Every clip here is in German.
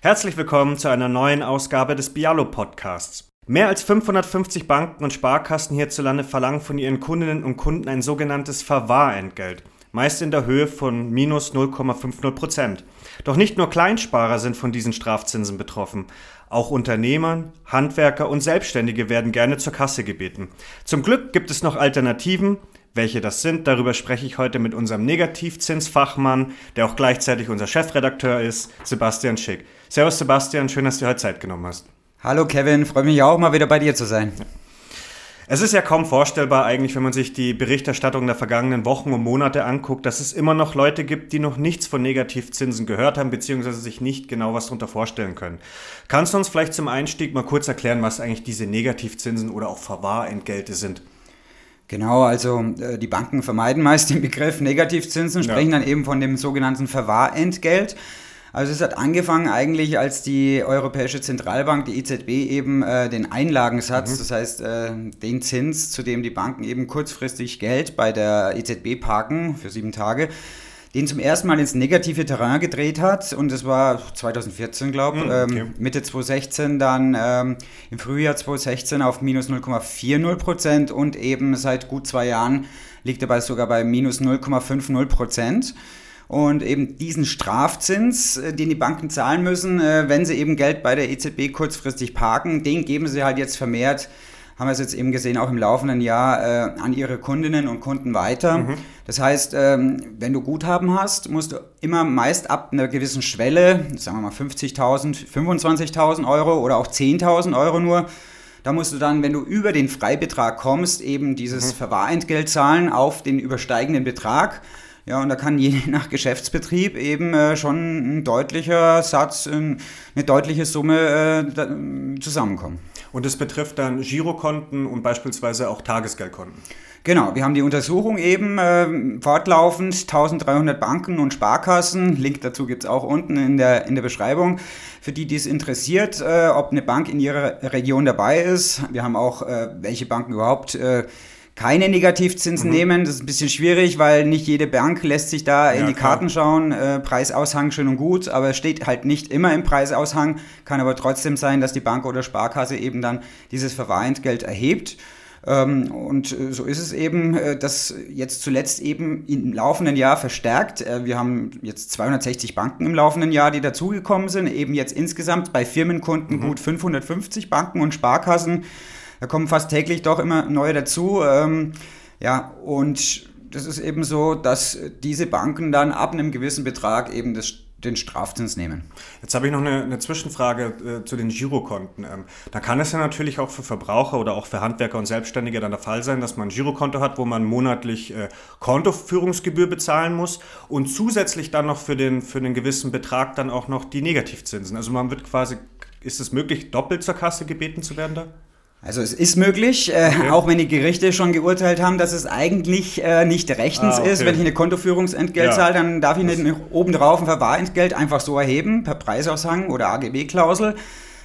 Herzlich willkommen zu einer neuen Ausgabe des Bialo Podcasts. Mehr als 550 Banken und Sparkassen hierzulande verlangen von ihren Kundinnen und Kunden ein sogenanntes Verwahrentgelt, meist in der Höhe von minus 0,50 Prozent. Doch nicht nur Kleinsparer sind von diesen Strafzinsen betroffen. Auch Unternehmer, Handwerker und Selbstständige werden gerne zur Kasse gebeten. Zum Glück gibt es noch Alternativen, welche das sind, darüber spreche ich heute mit unserem Negativzinsfachmann, der auch gleichzeitig unser Chefredakteur ist, Sebastian Schick. Servus Sebastian, schön, dass du heute Zeit genommen hast. Hallo Kevin, freue mich auch mal wieder bei dir zu sein. Es ist ja kaum vorstellbar eigentlich, wenn man sich die Berichterstattung der vergangenen Wochen und Monate anguckt, dass es immer noch Leute gibt, die noch nichts von Negativzinsen gehört haben, beziehungsweise sich nicht genau was darunter vorstellen können. Kannst du uns vielleicht zum Einstieg mal kurz erklären, was eigentlich diese Negativzinsen oder auch Verwahrentgelte sind? Genau, also äh, die Banken vermeiden meist den Begriff Negativzinsen, sprechen ja. dann eben von dem sogenannten Verwahrentgelt. Also es hat angefangen eigentlich, als die Europäische Zentralbank, die EZB, eben äh, den Einlagensatz, mhm. das heißt äh, den Zins, zu dem die Banken eben kurzfristig Geld bei der EZB parken für sieben Tage, den zum ersten Mal ins negative Terrain gedreht hat. Und das war 2014, glaube ich. Mhm, okay. ähm, Mitte 2016 dann ähm, im Frühjahr 2016 auf minus 0,40 Prozent und eben seit gut zwei Jahren liegt er bei sogar bei minus 0,50 Prozent. Und eben diesen Strafzins, äh, den die Banken zahlen müssen, äh, wenn sie eben Geld bei der EZB kurzfristig parken, den geben sie halt jetzt vermehrt haben wir es jetzt eben gesehen, auch im laufenden Jahr äh, an ihre Kundinnen und Kunden weiter. Mhm. Das heißt, ähm, wenn du Guthaben hast, musst du immer meist ab einer gewissen Schwelle, sagen wir mal 50.000, 25.000 Euro oder auch 10.000 Euro nur, da musst du dann, wenn du über den Freibetrag kommst, eben dieses mhm. Verwahrentgelt zahlen auf den übersteigenden Betrag. Ja, und da kann je nach Geschäftsbetrieb eben äh, schon ein deutlicher Satz, ein, eine deutliche Summe äh, da, zusammenkommen. Und das betrifft dann Girokonten und beispielsweise auch Tagesgeldkonten. Genau, wir haben die Untersuchung eben äh, fortlaufend, 1300 Banken und Sparkassen, Link dazu gibt es auch unten in der, in der Beschreibung, für die, die es interessiert, äh, ob eine Bank in ihrer Region dabei ist. Wir haben auch, äh, welche Banken überhaupt äh, keine Negativzinsen mhm. nehmen. Das ist ein bisschen schwierig, weil nicht jede Bank lässt sich da ja, in die klar. Karten schauen. Äh, Preisaushang schön und gut, aber es steht halt nicht immer im Preisaushang. Kann aber trotzdem sein, dass die Bank oder Sparkasse eben dann dieses Verwahrentgelt erhebt. Ähm, und äh, so ist es eben, äh, dass jetzt zuletzt eben im laufenden Jahr verstärkt. Äh, wir haben jetzt 260 Banken im laufenden Jahr, die dazugekommen sind. Eben jetzt insgesamt bei Firmenkunden mhm. gut 550 Banken und Sparkassen. Da kommen fast täglich doch immer neue dazu. Ähm, ja, und das ist eben so, dass diese Banken dann ab einem gewissen Betrag eben das den Strafzins nehmen. Jetzt habe ich noch eine, eine Zwischenfrage äh, zu den Girokonten. Ähm, da kann es ja natürlich auch für Verbraucher oder auch für Handwerker und Selbstständige dann der Fall sein, dass man ein Girokonto hat, wo man monatlich äh, Kontoführungsgebühr bezahlen muss und zusätzlich dann noch für den, für den gewissen Betrag dann auch noch die Negativzinsen. Also man wird quasi, ist es möglich, doppelt zur Kasse gebeten zu werden da? Also es ist möglich, äh, okay. auch wenn die Gerichte schon geurteilt haben, dass es eigentlich äh, nicht rechtens ah, okay. ist. Wenn ich eine Kontoführungsentgelt ja. zahle, dann darf ich nicht obendrauf ein Verwahrentgelt einfach so erheben, per Preisaushang oder AGB-Klausel.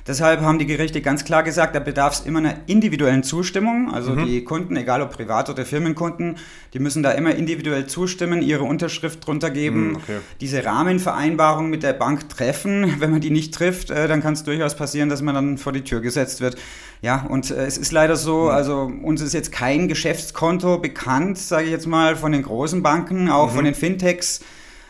Deshalb haben die Gerichte ganz klar gesagt, da bedarf es immer einer individuellen Zustimmung. Also mhm. die Kunden, egal ob Privat- oder Firmenkunden, die müssen da immer individuell zustimmen, ihre Unterschrift drunter geben, mhm, okay. diese Rahmenvereinbarung mit der Bank treffen. Wenn man die nicht trifft, äh, dann kann es durchaus passieren, dass man dann vor die Tür gesetzt wird. Ja, und äh, es ist leider so, mhm. also uns ist jetzt kein Geschäftskonto bekannt, sage ich jetzt mal, von den großen Banken, auch mhm. von den Fintechs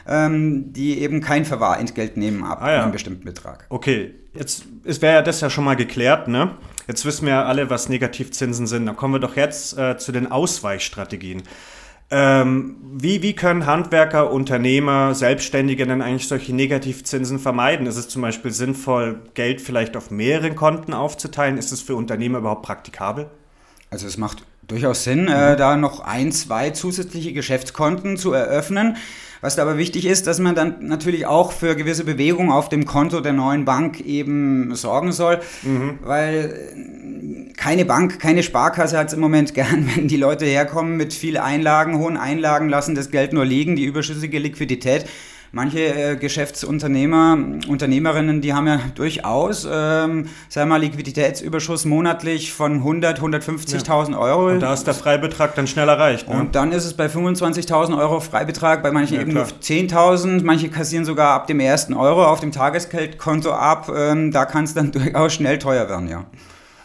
ähm, die eben kein Verwahrentgelt nehmen ab ah, ja. einem bestimmten Betrag. Okay, jetzt wäre ja das ja schon mal geklärt, ne? Jetzt wissen wir ja alle, was Negativzinsen sind. Dann kommen wir doch jetzt äh, zu den Ausweichstrategien. Ähm, wie, wie können Handwerker, Unternehmer, Selbstständige denn eigentlich solche Negativzinsen vermeiden? Ist es zum Beispiel sinnvoll, Geld vielleicht auf mehreren Konten aufzuteilen? Ist es für Unternehmer überhaupt praktikabel? Also es macht durchaus Sinn, äh, da noch ein, zwei zusätzliche Geschäftskonten zu eröffnen. Was da aber wichtig ist, dass man dann natürlich auch für gewisse Bewegungen auf dem Konto der neuen Bank eben sorgen soll, mhm. weil äh, keine Bank, keine Sparkasse hat es im Moment gern, wenn die Leute herkommen mit viel Einlagen, hohen Einlagen, lassen das Geld nur liegen, die überschüssige Liquidität manche äh, Geschäftsunternehmer, Unternehmerinnen, die haben ja durchaus, ähm, sagen wir mal, Liquiditätsüberschuss monatlich von 100, 150.000 ja. Euro. Und da ist der Freibetrag dann schnell erreicht. Ne? Und dann ist es bei 25.000 Euro Freibetrag, bei manchen ja, eben klar. nur 10.000, manche kassieren sogar ab dem ersten Euro auf dem Tagesgeldkonto ab. Ähm, da kann es dann durchaus schnell teuer werden, ja.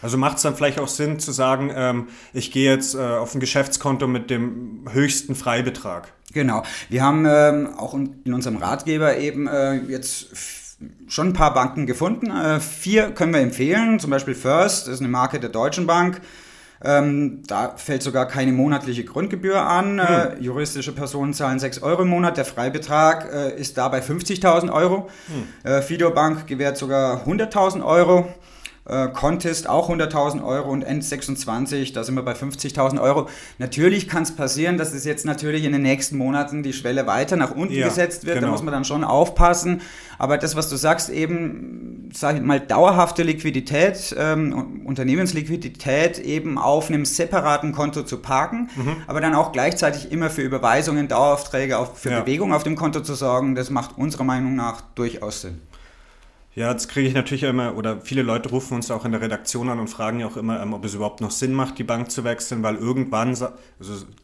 Also macht es dann vielleicht auch Sinn zu sagen, ähm, ich gehe jetzt äh, auf ein Geschäftskonto mit dem höchsten Freibetrag. Genau. Wir haben ähm, auch in unserem Ratgeber eben äh, jetzt schon ein paar Banken gefunden. Äh, vier können wir empfehlen, zum Beispiel First, das ist eine Marke der Deutschen Bank. Ähm, da fällt sogar keine monatliche Grundgebühr an. Hm. Äh, juristische Personen zahlen 6 Euro im Monat. Der Freibetrag äh, ist dabei 50.000 Euro. Hm. Äh, Fido Bank gewährt sogar 100.000 Euro. Äh, Contest auch 100.000 Euro und N26, da sind wir bei 50.000 Euro. Natürlich kann es passieren, dass es jetzt natürlich in den nächsten Monaten die Schwelle weiter nach unten ja, gesetzt wird. Genau. Da muss man dann schon aufpassen. Aber das, was du sagst, eben, sag ich mal, dauerhafte Liquidität, ähm, Unternehmensliquidität eben auf einem separaten Konto zu parken, mhm. aber dann auch gleichzeitig immer für Überweisungen, Daueraufträge, auch für ja. Bewegung auf dem Konto zu sorgen, das macht unserer Meinung nach durchaus Sinn. Ja, das kriege ich natürlich immer, oder viele Leute rufen uns auch in der Redaktion an und fragen ja auch immer, ähm, ob es überhaupt noch Sinn macht, die Bank zu wechseln, weil irgendwann, also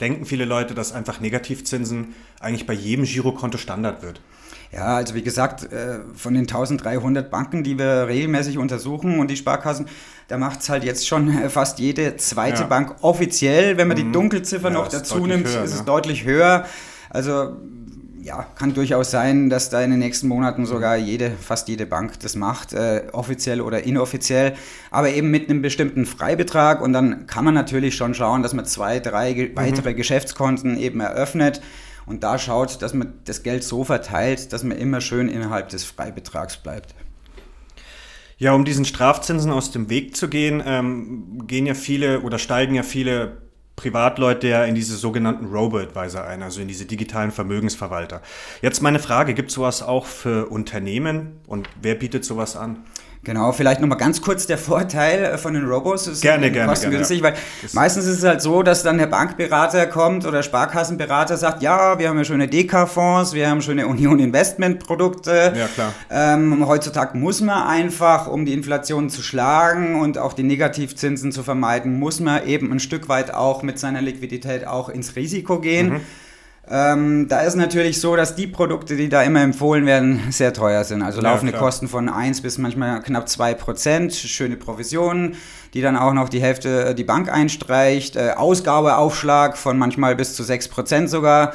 denken viele Leute, dass einfach Negativzinsen eigentlich bei jedem Girokonto Standard wird. Ja, also wie gesagt, äh, von den 1300 Banken, die wir regelmäßig untersuchen und die Sparkassen, da macht es halt jetzt schon fast jede zweite ja. Bank offiziell. Wenn man mhm. die Dunkelziffer ja, noch dazu nimmt, höher, ist es ne? deutlich höher. Also ja, kann durchaus sein, dass da in den nächsten Monaten sogar jede, fast jede Bank das macht, äh, offiziell oder inoffiziell, aber eben mit einem bestimmten Freibetrag und dann kann man natürlich schon schauen, dass man zwei, drei ge mhm. weitere Geschäftskonten eben eröffnet und da schaut, dass man das Geld so verteilt, dass man immer schön innerhalb des Freibetrags bleibt. Ja, um diesen Strafzinsen aus dem Weg zu gehen, ähm, gehen ja viele oder steigen ja viele Privatleute ja in diese sogenannten Robo-Advisor ein, also in diese digitalen Vermögensverwalter. Jetzt meine Frage, gibt es sowas auch für Unternehmen und wer bietet sowas an? Genau, vielleicht nochmal ganz kurz der Vorteil äh, von den Robos. Ist gerne, gerne. Kostengünstig, gerne, ja. weil das meistens ist es halt so, dass dann der Bankberater kommt oder Sparkassenberater sagt, ja, wir haben ja schöne DK-Fonds, wir haben schöne Union Investment-Produkte. Ja, klar. Ähm, heutzutage muss man einfach, um die Inflation zu schlagen und auch die Negativzinsen zu vermeiden, muss man eben ein Stück weit auch mit seiner Liquidität auch ins Risiko gehen. Mhm. Ähm, da ist natürlich so, dass die Produkte, die da immer empfohlen werden, sehr teuer sind. Also laufende ja, Kosten von 1 bis manchmal knapp 2 Prozent, schöne Provisionen, die dann auch noch die Hälfte äh, die Bank einstreicht, äh, Ausgabeaufschlag von manchmal bis zu 6 Prozent sogar.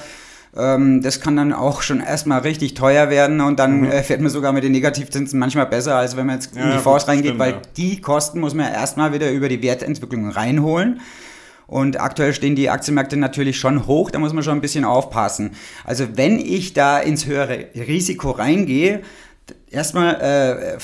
Ähm, das kann dann auch schon erstmal richtig teuer werden und dann mhm. äh, fährt man sogar mit den Negativzinsen manchmal besser, als wenn man jetzt ja, in die Fonds reingeht, stimmt, weil ja. die Kosten muss man erstmal wieder über die Wertentwicklung reinholen. Und aktuell stehen die Aktienmärkte natürlich schon hoch, da muss man schon ein bisschen aufpassen. Also wenn ich da ins höhere Risiko reingehe, erstmal äh,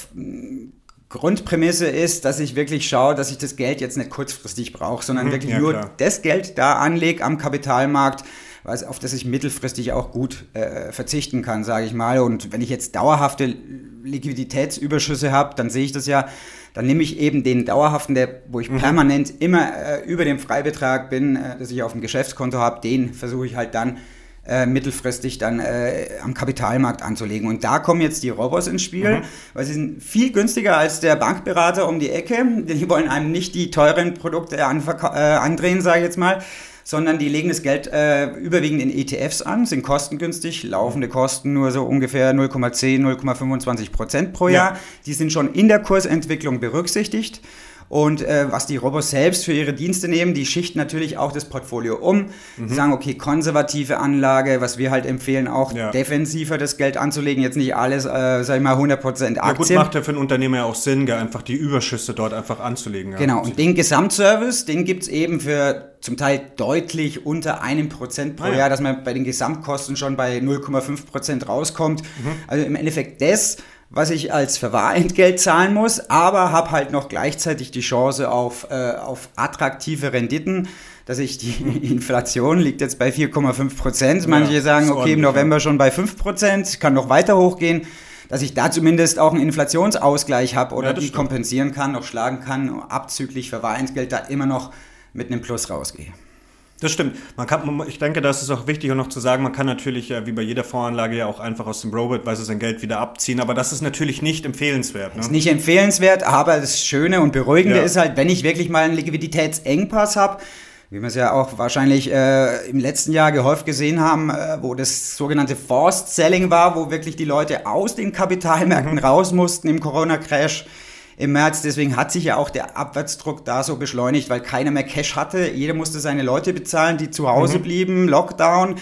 Grundprämisse ist, dass ich wirklich schaue, dass ich das Geld jetzt nicht kurzfristig brauche, sondern mhm, wirklich ja, nur das Geld da anlege am Kapitalmarkt, auf das ich mittelfristig auch gut äh, verzichten kann, sage ich mal. Und wenn ich jetzt dauerhafte Liquiditätsüberschüsse habe, dann sehe ich das ja, dann nehme ich eben den dauerhaften, der, wo ich mhm. permanent immer äh, über dem Freibetrag bin, äh, dass ich auf dem Geschäftskonto habe, den versuche ich halt dann äh, mittelfristig dann äh, am Kapitalmarkt anzulegen. Und da kommen jetzt die Robos ins Spiel, mhm. weil sie sind viel günstiger als der Bankberater um die Ecke. Die wollen einem nicht die teuren Produkte äh, andrehen, sage ich jetzt mal, sondern die legen das Geld äh, überwiegend in ETFs an, sind kostengünstig, laufende Kosten nur so ungefähr 0,10, 0,25 Prozent pro Jahr. Ja. Die sind schon in der Kursentwicklung berücksichtigt. Und äh, was die Robos selbst für ihre Dienste nehmen, die schichten natürlich auch das Portfolio um. Mhm. Die sagen, okay, konservative Anlage, was wir halt empfehlen, auch ja. defensiver das Geld anzulegen, jetzt nicht alles, äh, sag ich mal, 100% Aktien. Ja gut, macht ja für einen Unternehmer ja auch Sinn, einfach die Überschüsse dort einfach anzulegen. Ja. Genau, und den Gesamtservice, den gibt es eben für zum Teil deutlich unter einem Prozent pro ah, ja. Jahr, dass man bei den Gesamtkosten schon bei 0,5 Prozent rauskommt. Mhm. Also im Endeffekt das, was ich als Verwahrentgelt zahlen muss, aber habe halt noch gleichzeitig die Chance auf, äh, auf attraktive Renditen, dass ich die Inflation liegt jetzt bei 4,5 Prozent. Manche ja, sagen, okay, im November schon bei 5 Prozent, kann noch weiter hochgehen dass ich da zumindest auch einen Inflationsausgleich habe oder ja, die stimmt. kompensieren kann, noch schlagen kann, abzüglich Verwahrentgelt da immer noch mit einem Plus rausgehe. Das stimmt. Man kann, ich denke, das ist auch wichtig, noch zu sagen, man kann natürlich, wie bei jeder Voranlage, ja auch einfach aus dem Robot, weil sein Geld wieder abziehen. Aber das ist natürlich nicht empfehlenswert. Ne? Ist nicht empfehlenswert, aber das Schöne und Beruhigende ja. ist halt, wenn ich wirklich mal einen Liquiditätsengpass habe, wie wir es ja auch wahrscheinlich äh, im letzten Jahr gehäuft gesehen haben, äh, wo das sogenannte Forced Selling war, wo wirklich die Leute aus den Kapitalmärkten mhm. raus mussten im Corona-Crash im März. Deswegen hat sich ja auch der Abwärtsdruck da so beschleunigt, weil keiner mehr Cash hatte. Jeder musste seine Leute bezahlen, die zu Hause mhm. blieben, Lockdown.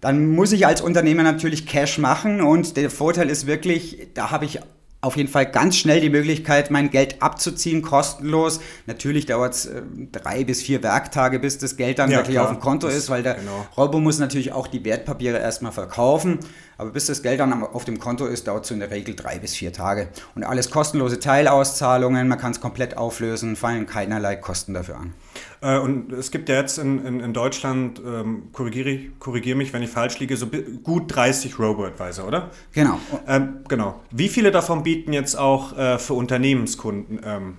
Dann muss ich als Unternehmer natürlich Cash machen und der Vorteil ist wirklich, da habe ich auf jeden Fall ganz schnell die Möglichkeit, mein Geld abzuziehen, kostenlos. Natürlich dauert es äh, drei bis vier Werktage, bis das Geld dann ja, wirklich klar. auf dem Konto das, ist, weil der genau. Robo muss natürlich auch die Wertpapiere erstmal verkaufen. Aber bis das Geld dann auf dem Konto ist, dauert es in der Regel drei bis vier Tage. Und alles kostenlose Teilauszahlungen, man kann es komplett auflösen, fallen keinerlei Kosten dafür an. Äh, und es gibt ja jetzt in, in, in Deutschland, ähm, korrigiere korrigier mich, wenn ich falsch liege, so gut 30 Robo-Advisor, oder? Genau. Ähm, genau. Wie viele davon bieten jetzt auch äh, für Unternehmenskunden ähm,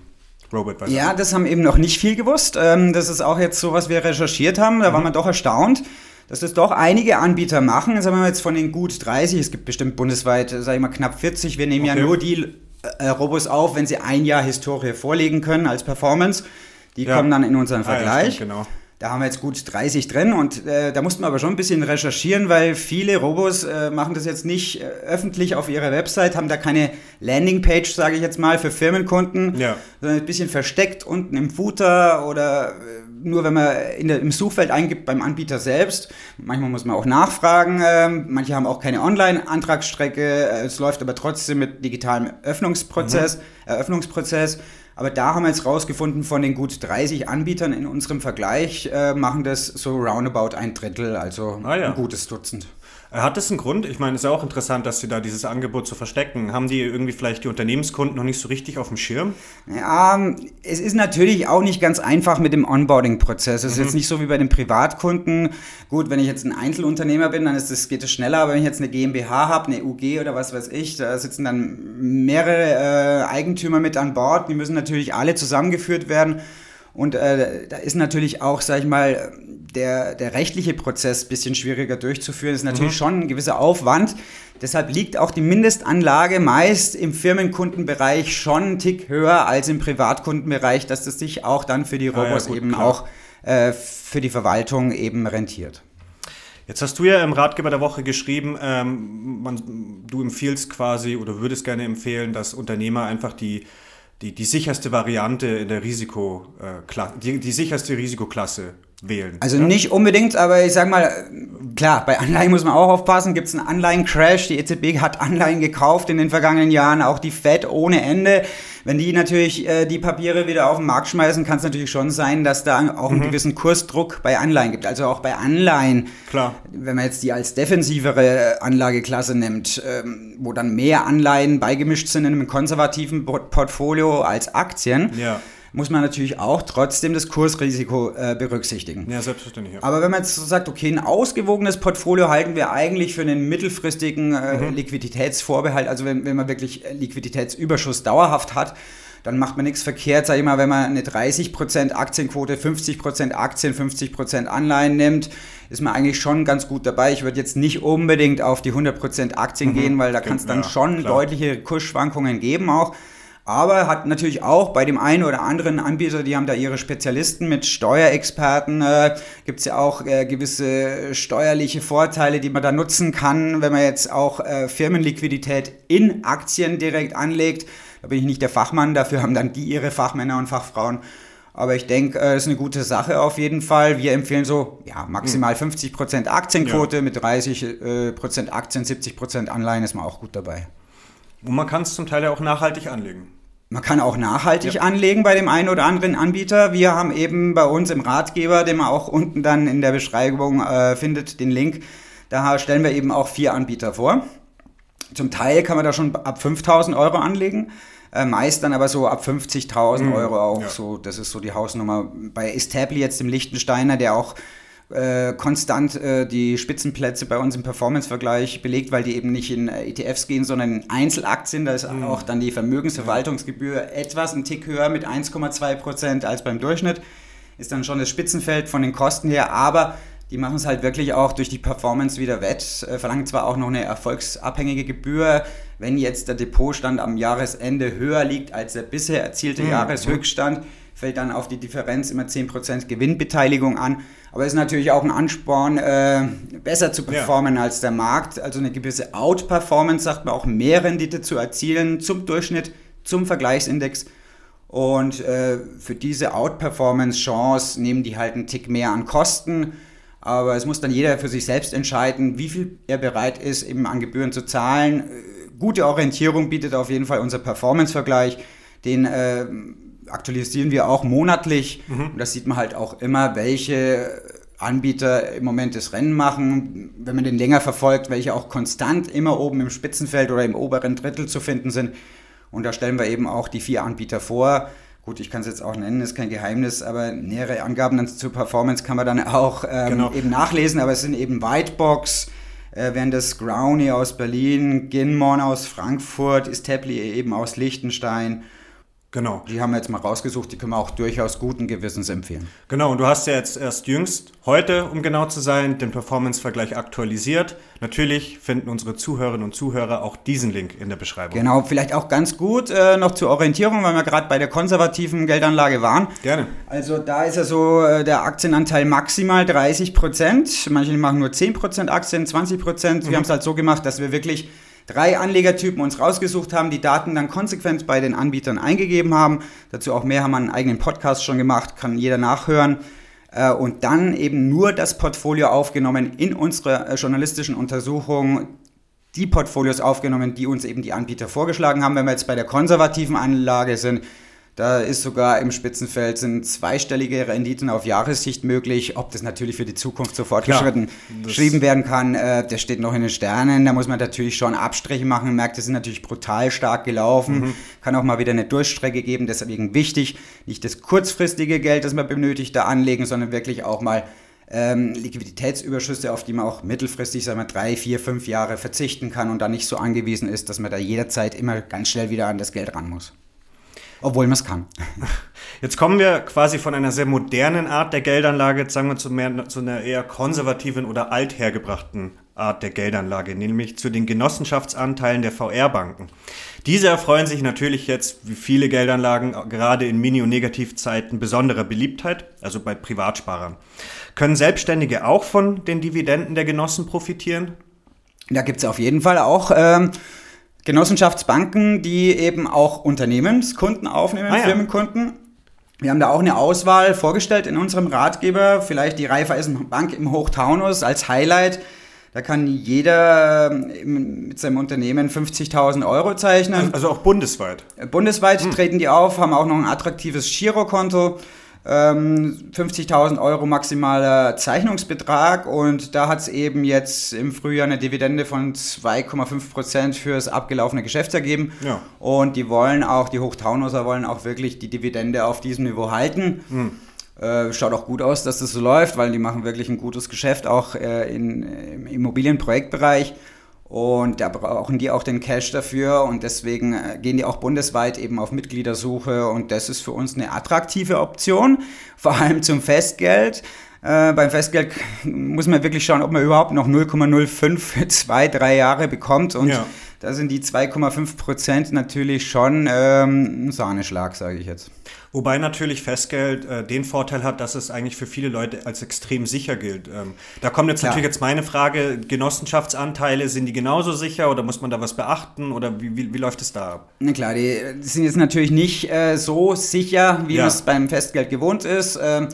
Robo-Advisor? Ja, das haben eben noch nicht viel gewusst. Ähm, das ist auch jetzt so, was wir recherchiert haben. Da mhm. waren wir doch erstaunt dass das doch einige Anbieter machen. Sagen wir jetzt von den gut 30, es gibt bestimmt bundesweit, sage ich mal, knapp 40. Wir nehmen okay. ja nur die äh, Robos auf, wenn sie ein Jahr Historie vorlegen können als Performance. Die ja. kommen dann in unseren Vergleich. Ah, ja, stimmt, genau. Da haben wir jetzt gut 30 drin und äh, da mussten wir aber schon ein bisschen recherchieren, weil viele Robos äh, machen das jetzt nicht äh, öffentlich auf ihrer Website, haben da keine Landingpage, sage ich jetzt mal, für Firmenkunden, ja. sondern ein bisschen versteckt unten im Footer oder äh, nur wenn man der, im Suchfeld eingibt beim Anbieter selbst. Manchmal muss man auch nachfragen. Ähm, manche haben auch keine Online-Antragsstrecke. Äh, es läuft aber trotzdem mit digitalem Öffnungsprozess, mhm. Eröffnungsprozess. Aber da haben wir jetzt rausgefunden, von den gut 30 Anbietern in unserem Vergleich äh, machen das so roundabout ein Drittel, also ah, ja. ein gutes Dutzend. Hat das einen Grund? Ich meine, es ist ja auch interessant, dass Sie da dieses Angebot zu verstecken. Haben die irgendwie vielleicht die Unternehmenskunden noch nicht so richtig auf dem Schirm? Ja, es ist natürlich auch nicht ganz einfach mit dem Onboarding-Prozess. Es ist mhm. jetzt nicht so wie bei den Privatkunden. Gut, wenn ich jetzt ein Einzelunternehmer bin, dann ist das, geht es schneller. Aber wenn ich jetzt eine GmbH habe, eine UG oder was weiß ich, da sitzen dann mehrere äh, Eigentümer mit an Bord. Die müssen natürlich alle zusammengeführt werden. Und äh, da ist natürlich auch, sag ich mal, der, der rechtliche Prozess ein bisschen schwieriger durchzuführen. Ist natürlich mhm. schon ein gewisser Aufwand. Deshalb liegt auch die Mindestanlage meist im Firmenkundenbereich schon einen Tick höher als im Privatkundenbereich, dass das sich auch dann für die Robos ah, ja, gut, eben klar. auch äh, für die Verwaltung eben rentiert. Jetzt hast du ja im Ratgeber der Woche geschrieben, ähm, man, du empfiehlst quasi oder würdest gerne empfehlen, dass Unternehmer einfach die die, die sicherste Variante in der Risikoklasse, äh, die, die sicherste Risikoklasse wählen. Also ja? nicht unbedingt, aber ich sag mal, klar, bei Anleihen muss man auch aufpassen, gibt es einen Anleihencrash, die EZB hat Anleihen gekauft in den vergangenen Jahren, auch die Fed ohne Ende. Wenn die natürlich äh, die Papiere wieder auf den Markt schmeißen, kann es natürlich schon sein, dass da auch einen mhm. gewissen Kursdruck bei Anleihen gibt. Also auch bei Anleihen, Klar. wenn man jetzt die als defensivere Anlageklasse nimmt, ähm, wo dann mehr Anleihen beigemischt sind in einem konservativen Portfolio als Aktien. Ja muss man natürlich auch trotzdem das Kursrisiko äh, berücksichtigen. Ja, selbstverständlich. Ja. Aber wenn man jetzt so sagt, okay, ein ausgewogenes Portfolio halten wir eigentlich für einen mittelfristigen äh, mhm. Liquiditätsvorbehalt, also wenn, wenn man wirklich Liquiditätsüberschuss dauerhaft hat, dann macht man nichts verkehrt, sage ich mal, wenn man eine 30% Aktienquote, 50% Aktien, 50% Anleihen nimmt, ist man eigentlich schon ganz gut dabei. Ich würde jetzt nicht unbedingt auf die 100% Aktien mhm. gehen, weil da kann es dann ja, schon klar. deutliche Kursschwankungen geben auch. Aber hat natürlich auch bei dem einen oder anderen Anbieter, die haben da ihre Spezialisten mit Steuerexperten, äh, gibt es ja auch äh, gewisse steuerliche Vorteile, die man da nutzen kann, wenn man jetzt auch äh, Firmenliquidität in Aktien direkt anlegt. Da bin ich nicht der Fachmann, dafür haben dann die ihre Fachmänner und Fachfrauen. Aber ich denke, es äh, ist eine gute Sache auf jeden Fall. Wir empfehlen so ja, maximal 50% Aktienquote ja. mit 30% Aktien, 70% Anleihen ist man auch gut dabei. Und man kann es zum Teil ja auch nachhaltig anlegen. Man kann auch nachhaltig ja. anlegen bei dem einen oder anderen Anbieter. Wir haben eben bei uns im Ratgeber, den man auch unten dann in der Beschreibung äh, findet, den Link. Da stellen wir eben auch vier Anbieter vor. Zum Teil kann man da schon ab 5000 Euro anlegen. Äh, meist dann aber so ab 50.000 mhm. Euro auch. Ja. So, das ist so die Hausnummer. Bei Establi jetzt dem Lichtensteiner, der auch äh, konstant äh, die Spitzenplätze bei uns im Performance-Vergleich belegt, weil die eben nicht in äh, ETFs gehen, sondern in Einzelaktien. Da ist mhm. auch dann die Vermögensverwaltungsgebühr etwas ein Tick höher mit 1,2 Prozent als beim Durchschnitt. ist dann schon das Spitzenfeld von den Kosten her, aber die machen es halt wirklich auch durch die Performance wieder wett, äh, verlangen zwar auch noch eine erfolgsabhängige Gebühr, wenn jetzt der Depotstand am Jahresende höher liegt als der bisher erzielte mhm. Jahreshöchststand, fällt dann auf die Differenz immer 10% Gewinnbeteiligung an. Aber es ist natürlich auch ein Ansporn, äh, besser zu performen ja. als der Markt. Also eine gewisse Outperformance, sagt man auch, mehr Rendite zu erzielen zum Durchschnitt, zum Vergleichsindex. Und äh, für diese Outperformance-Chance nehmen die halt einen Tick mehr an Kosten. Aber es muss dann jeder für sich selbst entscheiden, wie viel er bereit ist, eben an Gebühren zu zahlen. Gute Orientierung bietet auf jeden Fall unser Performance-Vergleich. Den äh, aktualisieren wir auch monatlich. Mhm. Und da sieht man halt auch immer, welche Anbieter im Moment das Rennen machen. Wenn man den länger verfolgt, welche auch konstant immer oben im Spitzenfeld oder im oberen Drittel zu finden sind. Und da stellen wir eben auch die vier Anbieter vor. Gut, ich kann es jetzt auch nennen, ist kein Geheimnis, aber nähere Angaben zur Performance kann man dann auch ähm, genau. eben nachlesen. Aber es sind eben Whitebox, äh, während das Growney aus Berlin, Ginmon aus Frankfurt, Istabli eben aus Liechtenstein Genau. Die haben wir jetzt mal rausgesucht, die können wir auch durchaus guten Gewissens empfehlen. Genau, und du hast ja jetzt erst jüngst, heute, um genau zu sein, den Performance-Vergleich aktualisiert. Natürlich finden unsere Zuhörerinnen und Zuhörer auch diesen Link in der Beschreibung. Genau, vielleicht auch ganz gut äh, noch zur Orientierung, weil wir gerade bei der konservativen Geldanlage waren. Gerne. Also da ist ja so äh, der Aktienanteil maximal 30 Prozent. Manche machen nur 10 Prozent Aktien, 20 Prozent. Wir mhm. haben es halt so gemacht, dass wir wirklich drei Anlegertypen uns rausgesucht haben, die Daten dann konsequent bei den Anbietern eingegeben haben. Dazu auch mehr haben wir einen eigenen Podcast schon gemacht, kann jeder nachhören. Äh, und dann eben nur das Portfolio aufgenommen in unserer äh, journalistischen Untersuchung, die Portfolios aufgenommen, die uns eben die Anbieter vorgeschlagen haben. Wenn wir jetzt bei der konservativen Anlage sind, da ist sogar im Spitzenfeld sind zweistellige Renditen auf Jahressicht möglich. Ob das natürlich für die Zukunft so fortgeschritten geschrieben werden kann, äh, das steht noch in den Sternen. Da muss man natürlich schon Abstriche machen. Märkte sind natürlich brutal stark gelaufen. Mhm. Kann auch mal wieder eine Durchstrecke geben. Deswegen wichtig, nicht das kurzfristige Geld, das man benötigt, da anlegen, sondern wirklich auch mal ähm, Liquiditätsüberschüsse, auf die man auch mittelfristig, sagen wir, drei, vier, fünf Jahre verzichten kann und da nicht so angewiesen ist, dass man da jederzeit immer ganz schnell wieder an das Geld ran muss obwohl man es kann. Jetzt kommen wir quasi von einer sehr modernen Art der Geldanlage, sagen wir zu, mehr, zu einer eher konservativen oder althergebrachten Art der Geldanlage, nämlich zu den Genossenschaftsanteilen der VR-Banken. Diese erfreuen sich natürlich jetzt, wie viele Geldanlagen, gerade in Mini- und Negativzeiten besonderer Beliebtheit, also bei Privatsparern. Können Selbstständige auch von den Dividenden der Genossen profitieren? Da gibt es auf jeden Fall auch ähm, Genossenschaftsbanken, die eben auch Unternehmenskunden aufnehmen, ah, ja. Firmenkunden. Wir haben da auch eine Auswahl vorgestellt in unserem Ratgeber, vielleicht die Raiffeisenbank im Hochtaunus als Highlight. Da kann jeder ähm, mit seinem Unternehmen 50.000 Euro zeichnen. Also auch bundesweit? Bundesweit hm. treten die auf, haben auch noch ein attraktives Girokonto. 50.000 ähm, Euro maximaler Zeichnungsbetrag und da hat es eben jetzt im Frühjahr eine Dividende von 2,5 Prozent fürs abgelaufene Geschäft ergeben. Ja. Und die wollen auch, die Hochtaunuser wollen auch wirklich die Dividende auf diesem Niveau halten. Mhm. Äh, schaut auch gut aus, dass das so läuft, weil die machen wirklich ein gutes Geschäft, auch äh, in, im Immobilienprojektbereich. Und da brauchen die auch den Cash dafür und deswegen äh, gehen die auch bundesweit eben auf Mitgliedersuche und das ist für uns eine attraktive Option, vor allem zum Festgeld. Äh, beim Festgeld muss man wirklich schauen, ob man überhaupt noch 0,05 für zwei, drei Jahre bekommt und ja. da sind die 2,5 Prozent natürlich schon ähm, ein Sahneschlag, sage ich jetzt. Wobei natürlich Festgeld äh, den Vorteil hat, dass es eigentlich für viele Leute als extrem sicher gilt. Ähm, da kommt jetzt ja. natürlich jetzt meine Frage, Genossenschaftsanteile, sind die genauso sicher oder muss man da was beachten oder wie, wie, wie läuft es da ab? Na klar, die sind jetzt natürlich nicht äh, so sicher, wie ja. es beim Festgeld gewohnt ist. Ähm,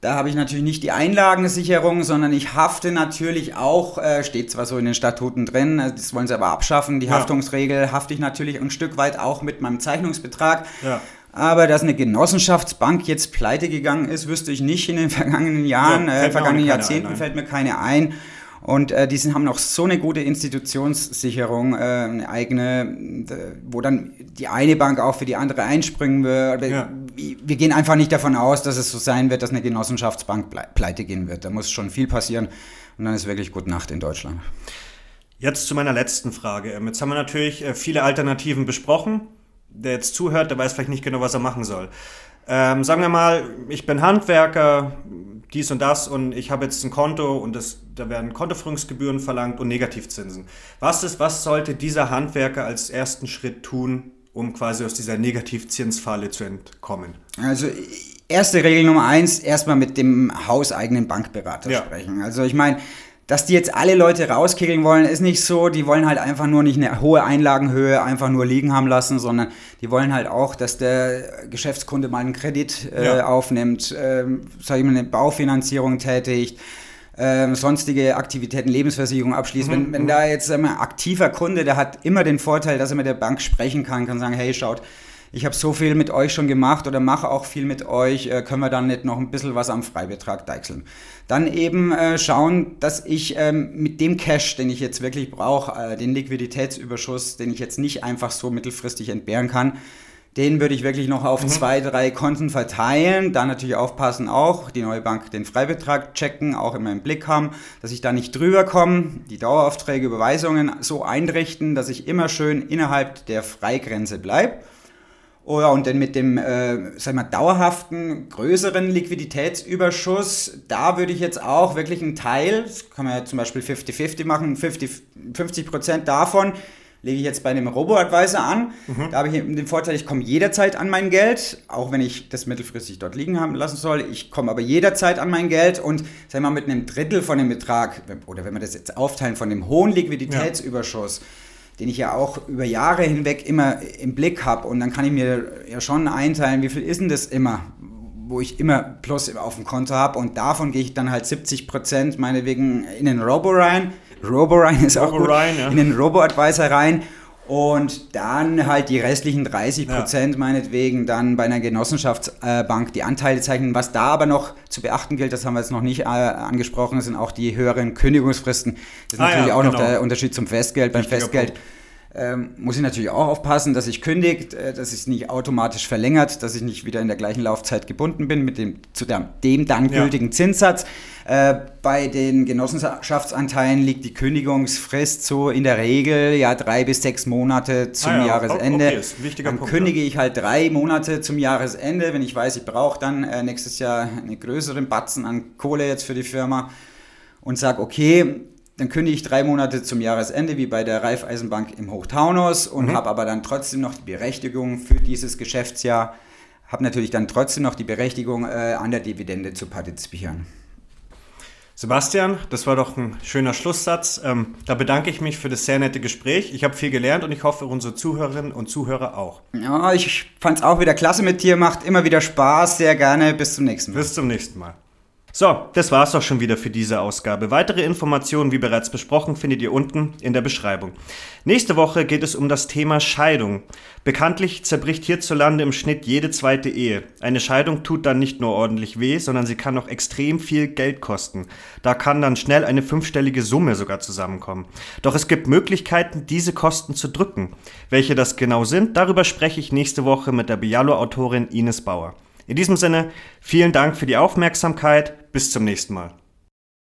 da habe ich natürlich nicht die Einlagensicherung, sondern ich hafte natürlich auch, äh, steht zwar so in den Statuten drin, äh, das wollen sie aber abschaffen, die ja. Haftungsregel hafte ich natürlich ein Stück weit auch mit meinem Zeichnungsbetrag. Ja. Aber dass eine Genossenschaftsbank jetzt pleite gegangen ist, wüsste ich nicht in den vergangenen Jahren, ja, äh, vergangenen Jahrzehnten ein, fällt mir keine ein. Und äh, die haben noch so eine gute Institutionssicherung, äh, eine eigene, wo dann die eine Bank auch für die andere einspringen wird. Ja. Wir gehen einfach nicht davon aus, dass es so sein wird, dass eine Genossenschaftsbank pleite gehen wird. Da muss schon viel passieren und dann ist wirklich gut Nacht in Deutschland. Jetzt zu meiner letzten Frage. Ähm, jetzt haben wir natürlich äh, viele Alternativen besprochen der jetzt zuhört, der weiß vielleicht nicht genau, was er machen soll. Ähm, sagen wir mal, ich bin Handwerker, dies und das und ich habe jetzt ein Konto und das, da werden Kontoführungsgebühren verlangt und Negativzinsen. Was ist, was sollte dieser Handwerker als ersten Schritt tun, um quasi aus dieser Negativzinsfalle zu entkommen? Also erste Regel Nummer eins, erstmal mit dem hauseigenen Bankberater Ja. sprechen. Also ich meine, dass die jetzt alle Leute rauskickeln wollen, ist nicht so. Die wollen halt einfach nur nicht eine hohe Einlagenhöhe einfach nur liegen haben lassen, sondern die wollen halt auch, dass der Geschäftskunde mal einen Kredit äh, Ja. aufnimmt, ähm, sag ich mal, eine Baufinanzierung tätigt. Ähm, sonstige Aktivitäten, Lebensversicherung abschließt. wenn, wenn da jetzt wir, aktiver Kunde, der hat immer den Vorteil, dass er mit der Bank sprechen kann, kann sagen, hey, schaut, ich habe so viel mit euch schon gemacht oder mache auch viel mit euch, äh, können wir dann nicht noch ein bisschen was am Freibetrag deichseln. Dann eben äh, schauen, dass ich ähm, mit dem Cash, den ich jetzt wirklich brauche, äh, den Liquiditätsüberschuss, den ich jetzt nicht einfach so mittelfristig entbehren kann, den würde ich wirklich noch auf zwei, drei Konten verteilen. Da natürlich aufpassen auch, die neue Bank den Freibetrag checken, auch immer im Blick haben, dass ich da nicht drüber komme. Die Daueraufträge, Überweisungen so einrichten, dass ich immer schön innerhalb der Freigrenze bleibe. Oh ja, und dann mit dem, äh, sag mal, dauerhaften, größeren Liquiditätsüberschuss, da würde ich jetzt auch wirklich einen Teil, das kann man ja zum Beispiel 50-50 machen, 50, 50 Prozent davon lege ich jetzt bei einem Robo-Advisor an. Da habe ich den Vorteil, ich komme jederzeit an mein Geld, auch wenn ich das mittelfristig dort liegen haben lassen soll. Ich komme aber jederzeit an mein Geld und sag mal mit einem Drittel von dem Betrag, oder wenn wir das jetzt aufteilen, von dem hohen Liquiditätsüberschuss, den ich ja auch über Jahre hinweg immer im Blick habe. Und dann kann ich mir ja schon einteilen, wie viel ist denn das immer, wo ich immer Plus auf dem Konto habe. Und davon gehe ich dann halt 70 Prozent meinetwegen in den Robo rein. Robo rein ist auch Robo gut. rein, ja. In den Robo-Advisor rein. Und dann halt die restlichen 30 Prozent meinetwegen dann bei einer Genossenschaftsbank die Anteile zeichnen. Was da aber noch zu beachten gilt, das haben wir jetzt noch nicht äh, angesprochen, sind auch die höheren Kündigungsfristen. Das ist Ah ja, natürlich auch noch genau. der Unterschied zum Festgeld. Beim Festgeld ähm, muss ich natürlich auch aufpassen, dass ich kündigt, äh, dass es nicht automatisch verlängert, dass ich nicht wieder in der gleichen Laufzeit gebunden bin mit dem zu der, dem dann Ja. gültigen Zinssatz. Äh, bei den Genossenschaftsanteilen liegt die Kündigungsfrist so in der Regel ja drei bis sechs Monate zum Ah ja, Jahresende. okay, ist ein wichtiger dann Punkt, kündige ich halt drei Monate zum Jahresende, wenn ich weiß, ich brauche dann äh, nächstes Jahr einen größeren Batzen an Kohle jetzt für die Firma und sage, okay, dann kündige ich drei Monate zum Jahresende, wie bei der Raiffeisenbank im Hochtaunus und habe aber dann trotzdem noch die Berechtigung für dieses Geschäftsjahr, habe natürlich dann trotzdem noch die Berechtigung, äh, an der Dividende zu partizipieren. Sebastian, das war doch ein schöner Schlusssatz. Ähm, da bedanke ich mich für das sehr nette Gespräch. Ich habe viel gelernt und ich hoffe, unsere Zuhörerinnen und Zuhörer auch. Ja, ich fand es auch wieder klasse mit dir, macht immer wieder Spaß, sehr gerne, bis zum nächsten Mal. Bis zum nächsten Mal. So, das war's auch schon wieder für diese Ausgabe. Weitere Informationen, wie bereits besprochen, findet ihr unten in der Beschreibung. Nächste Woche geht es um das Thema Scheidung. Bekanntlich zerbricht hierzulande im Schnitt jede zweite Ehe. Eine Scheidung tut dann nicht nur ordentlich weh, sondern sie kann auch extrem viel Geld kosten. Da kann dann schnell eine fünfstellige Summe sogar zusammenkommen. Doch es gibt Möglichkeiten, diese Kosten zu drücken. Welche das genau sind, darüber spreche ich nächste Woche mit der Bialo-Autorin Ines Bauer. In diesem Sinne, vielen Dank für die Aufmerksamkeit. Bis zum nächsten Mal.